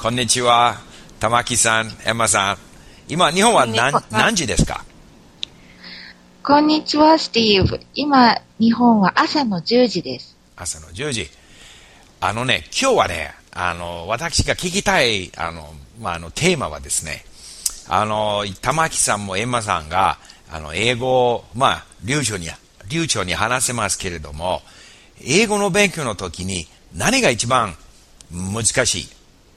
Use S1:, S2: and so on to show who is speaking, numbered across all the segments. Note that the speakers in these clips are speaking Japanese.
S1: こんにちは。玉木さん、エマさん。今、日本は何何時ですか？
S2: こんにちは、スティーブ。今、日本は朝の10時です。
S1: 朝の10時。あのね、今日はね、あの、私が聞きたい、あの、まあ、あの、テーマはですね、あの、玉木さんもエマさんが、あの、英語を、まあ、流暢に、流暢に話せますけれども、英語の勉強の時に何が一番難しい？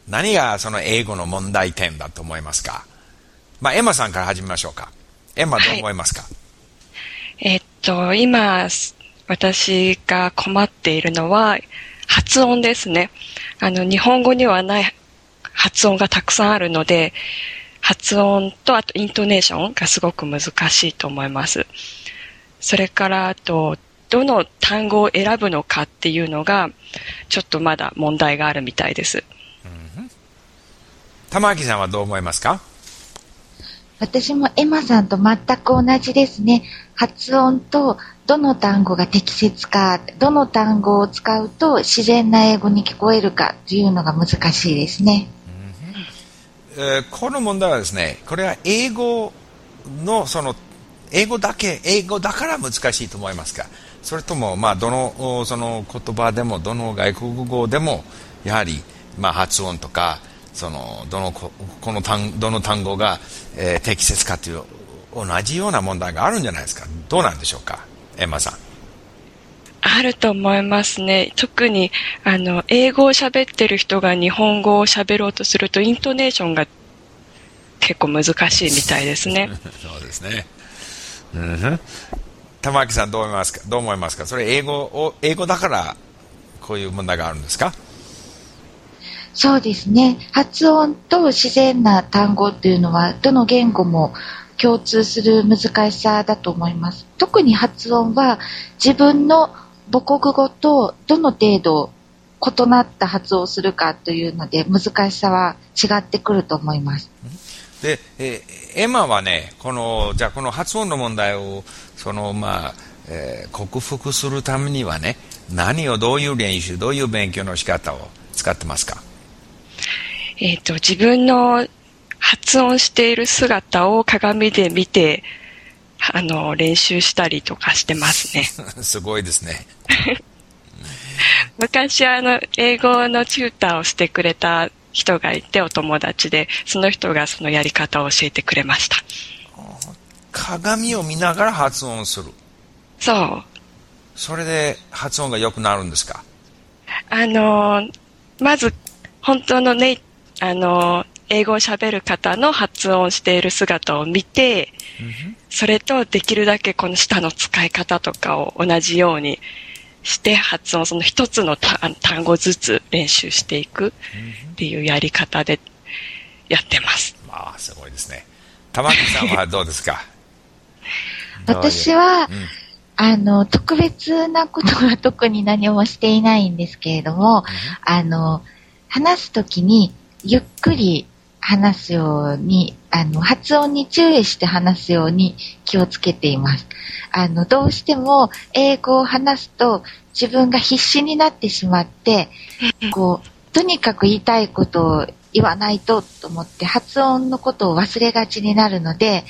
S1: 何がその英語の問題点だと思いますか？まあ、エマさんから始めましょうか。エマどう思いますか、はい、
S3: え、っと、今、私が困っているのは、発音ですね。あの、日本語にはない発音がたくさんあるので、発音とあとイントネーションがすごく難しいと思います。それからあと、どの単語を選ぶのかっていうのが、ちょっとまだ問題があるみたいです。
S1: うん、玉木さんはどう思いますか？
S2: 私もエマさんと全く同じですね。発音とどの単語が適切か、どの単語を使うと自然な英語に聞こえるかというのが難しいですね。
S1: えー、この問題はですね、これは英語のその英語だけ、英語だから難しいと思いますか？それとも、まあ、どのその言葉でも、どの外国語でも、やはり、まあ、発音とか、そのどのこの単どの単語が、えー、適切かという同じような問題があるんじゃないですかどうなんでしょうか？エマさん
S3: あると思いますね。特に、あの、英語を喋ってる人が日本語を喋ろうとすると、イントネーションが結構難しいみたいですね。
S1: そうですね。うん。玉木さんどう思いますか？どう思いますか？それ英語を、英語だからこういう問題があるんですか？
S2: そうですね。発音と自然な単語っていうのは、どの言語も共通する難しさだと思います。特に発音は自分の母国語とどの程度異なった発音をするかというので難しさは違ってくると思います。
S1: で、えエマはね、この、じゃこの発音の問題を、その、まあ、えー、克服するためにはね、何をどういう練習、どういう勉強の仕方を使ってますか？
S3: えっ、ー、と、自分の発音している姿を鏡で見て、あの、練習したりとかしてますね。
S1: すごいですね。
S3: 昔あの、英語のチューターをしてくれた人がいて、お友達で、その人がそのやり方を教えてくれました。
S1: 鏡を見ながら発音する。
S3: そう。
S1: それで発音が良くなるんですか？
S3: あの、まず、本当のね、あの、英語を喋る方の発音している姿を見て、それとできるだけこの舌の使い方とかを同じようにして発音、その一つの単語ずつ練習していくっていうやり方でやってます。
S1: まあ、すごいですね。玉木さんはどうですか？
S2: 私は、うん、あの、特別なことは特に何もしていないんですけれども、うん、あの、話すときにゆっくり話すように、あの、発音に注意して話すように気をつけています。あの、どうしても英語を話すと自分が必死になってしまって、こう、とにかく言いたいことを言わないとと思って発音のことを忘れがちになるので、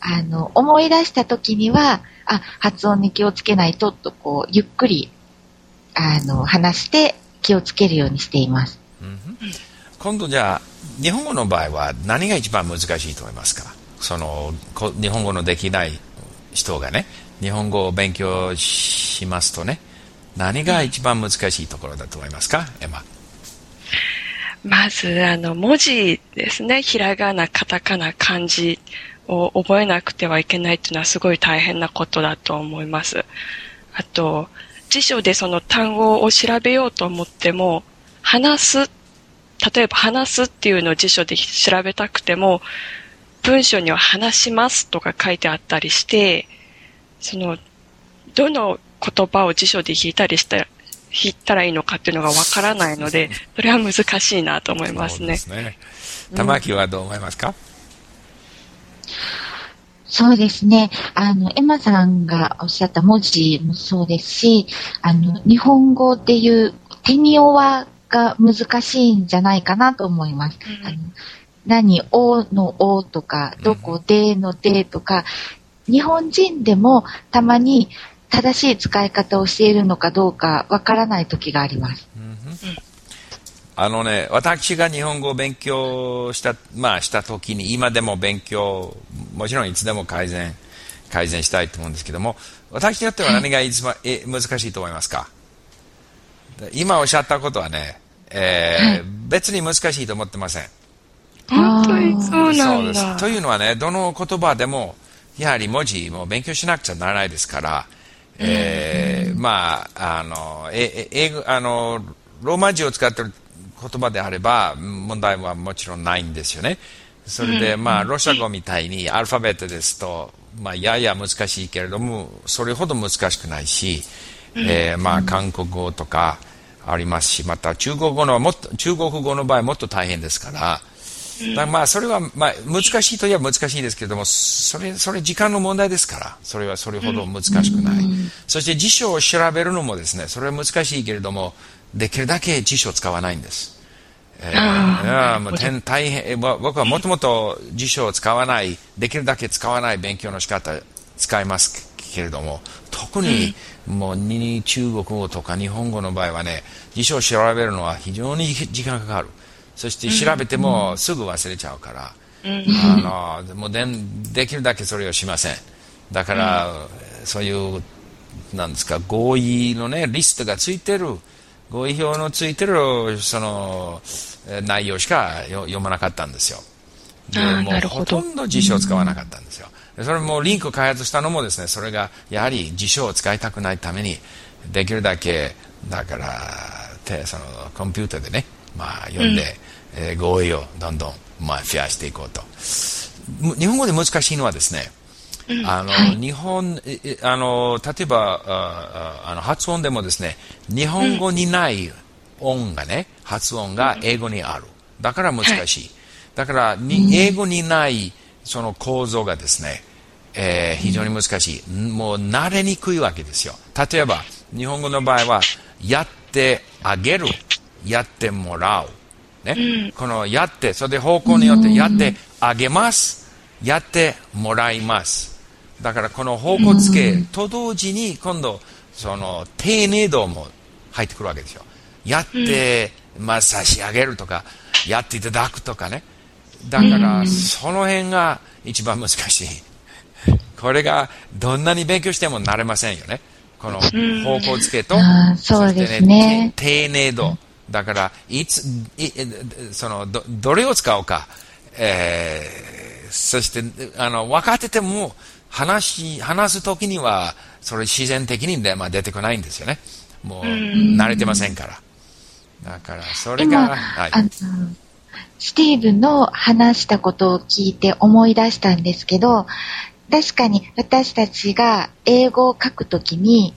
S2: あの、思い出した時には、あ、発音に気をつけないとと、こう、ゆっくり、あの、話して気をつけるようにしています。
S1: 今度じゃあ、日本語の場合は何が一番難しいと思いますか？その、日本語のできない人がね、日本語を勉強しますとね、何が一番難しいところだと思いますか、エマ。
S3: まず、あの、文字ですね。ひらがな、カタカナ、漢字を覚えなくてはいけないっていうのはすごい大変なことだと思います。あと、辞書でその単語を調べようと思っても、話す、例えば話すっていうのを辞書で調べたくても、文章には話しますとか書いてあったりして、その、どの言葉を辞書で引いたりした引ったらいいのかっていうのがわからないので、それは難しいなと思いますね。そうですね。
S1: 玉木はどう思いますか、うん、
S2: そうですね。あの、エマさんがおっしゃった文字もそうですし、あの、日本語でいう、テニオワが難しいんじゃないかなと思います。あの何、おのおとか、どこでのでとか、日本人でもたまに正しい使い方をしているのかどうかわからない時があります。
S1: あのね、私が日本語を勉強した、まあした時に、今でも勉強、もちろんいつでも改善、改善したいと思うんですけども、私にとっては何が一番、え難しいと思いますか？今おっしゃったことはね、えー、別に難しいと思ってません。
S3: 本当にそうなんだ。
S1: というのはね、どの言葉でも、やはり文字も勉強しなくちゃならないですから、えー、まあ、あの、え、英語、あの、ローマ字を使ってる言葉であれば、問題はもちろんないんですよね。それで、まあ、ロシア語みたいにアルファベットですと、まあ、やや難しいけれども、それほど難しくないし、えー、まあ、韓国語とかありますし、また中国語のもっと、中国語の場合もっと大変ですから、だまあ、それは、まあ、難しいといえば難しいですけれども、それ、それ時間の問題ですから、それはそれほど難しくない。そして辞書を調べるのもですね、それは難しいけれども、できるだけ辞書を使わないんです。えー、もう大変僕はもともと辞書を使わない、できるだけ使わない勉強の仕方使いますけれども、特にもう中国語とか日本語の場合はね、辞書を調べるのは非常に時間かかる。そして調べてもすぐ忘れちゃうから、あのもうでできるだけそれをしません。だから、そういう、なんですか、合意のね、リストがついてる、合意表のついてる、その、内容しか読まなかったんですよ。でもうほとんど辞書を使わなかったんですよ。それもリンク開発したのもですね、それがやはり辞書を使いたくないために、できるだけ、だから、そのコンピューターでね、まあ、読んで、うん、えー、合意をどんどん、まあ、増やしていこうと。日本語で難しいのはですね、あの、はい、日本、あの、例えば、ああの発音でもですね、日本語にない音がね、発音が英語にある。だから難しい。だからに、英語にないその構造がですね、えー、非常に難しい。もう慣れにくいわけですよ。例えば、日本語の場合は、やってあげる、やってもらう。ね、このやって、それで方向によってやってあげます、やってもらいます。だからこの方向付けと同時に今度、その丁寧度も入ってくるわけですよ。やって、まあ、差し上げるとか、やっていただくとかね。だから、その辺が一番難しい。これがどんなに勉強してもなれませんよね。この方向付けと、
S2: そうですね、
S1: 丁寧度。だから、いつ、いそのど、どれを使うか、えー、そして、あの、分かってても、話、話すときには、それ自然的に、ね、まあ、出てこないんですよね。もう、慣れてませんから。だから、それが、はい、
S2: スティーブの話したことを聞いて思い出したんですけど、確かに私たちが英語を書くときに、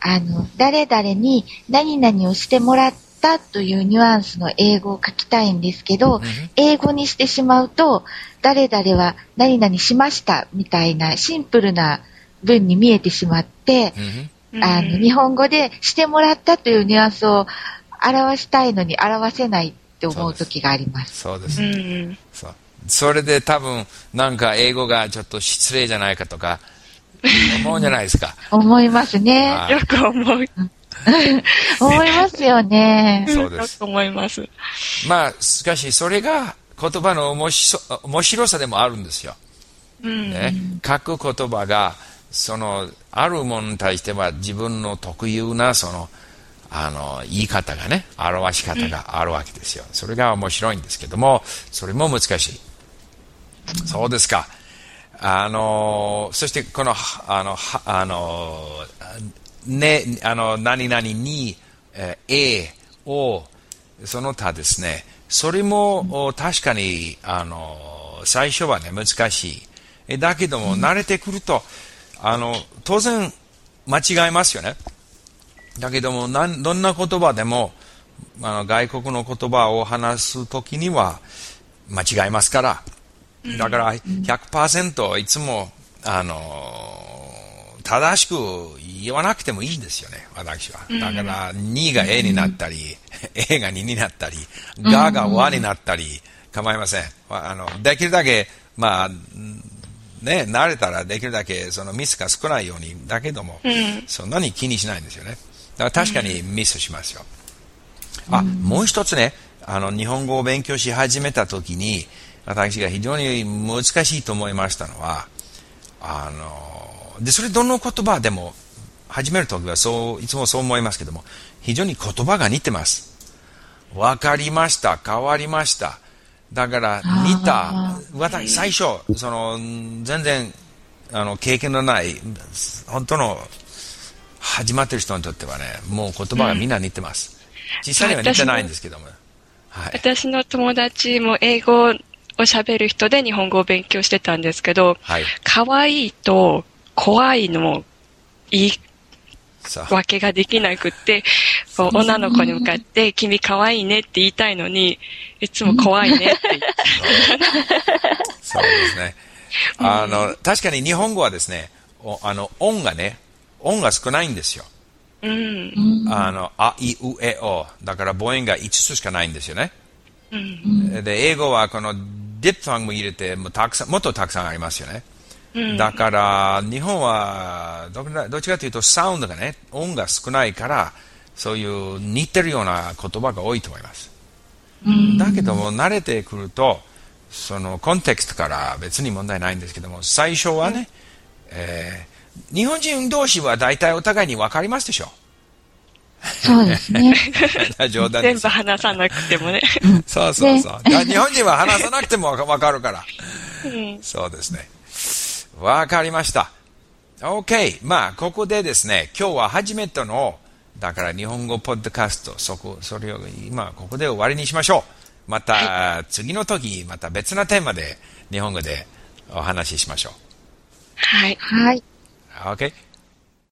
S2: あの、誰々に何々をしてもらったというニュアンスの英語を書きたいんですけど、英語にしてしまうと、誰々は何々しましたみたいなシンプルな文に見えてしまって、あの、日本語でしてもらったというニュアンスを表したいのに表せないって思う時があります。
S1: そうです。ね、そう。それで多分、なんか英語がちょっと失礼じゃないかとか、思うんじゃないですか。
S2: 思いますね。
S3: よく思う。
S2: 思いますよね。
S3: そうです。よく思います。
S1: まあ、しかし、それが言葉の面白さでもあるんですよ。うん、ね、書く言葉が、その、あるものに対しては自分の特有な、その、あの、言い方がね、表し方があるわけですよ。それが面白いんですけども、それも難しい。そうですか。あの、そしてこの、あの、あの、ね、あの、何々に、えー、A を、その他ですね、それも確かに、あの、最初はね、難しい。だけども、慣れてくると、あの、当然、間違えますよね。だけども、どんな言葉でも、あの外国の言葉を話すときには間違いますから、だから100%いつも、あの、正しく言わなくてもいいんですよね、私は。だから、2が A になったり、A が2になったり、がが和になったり、構いません。あの、できるだけ、まあ、ね、慣れたらできるだけそのミスが少ないように、だけども、そんなに気にしないんですよね。だから確かにミスしますよ。あ、もう一つね、あの、日本語を勉強し始めた時に、私が非常に難しいと思いましたのは、あの、で、それどの言葉でも、始める時はそう、いつもそう思いますけども、非常に言葉が似てます。わかりました、変わりました。だから、似た、私、最初、その、全然、あの、経験のない、本当の、始まってる人にとってはね、もう言葉がみんな似てます。実際には似てないんですけども。はい。
S3: 私の友達も英語を喋る人で日本語を勉強してたんですけど、
S1: はい。
S3: 可愛いと怖いの言い
S1: さあ、
S3: 分けができなくって、こう女の子に向かって、君可愛いねって言いたいのに、いつも怖いねって言って。
S1: そうですね。あの、確かに日本語はですね、おあの、音がね、音が少ないんですよ。
S3: うん。
S1: あの、あ、い、う、え、お。だから母音が5つしかないんですよね。
S3: うん。
S1: で、英語はこのディップファングも入れて、もうたくさん、もっとたくさんありますよね。だから、日本はどどっちかというとサウンドがね、音が少ないから、そういう似てるような言葉が多いと思います。だけども、慣れてくると、そのコンテクストから別に問題ないんですけども、最初はね、えー日本人同士は大体お互いに分かりますでしょ
S2: そうですね。
S1: 冗談です
S3: 全部。話さなくてもね。
S1: そうそうそう。だから日本人は話さなくても分かるから。
S3: うん。
S1: そうですね。わかりました。OK。まあ、ここでですね、今日は初めての、だから日本語ポッドキャスト、そこ、それを今、ここで終わりにしましょう。また、次の時、また別なテーマで、日本語でお話ししましょ
S3: はい。
S2: はい。
S1: う。OK。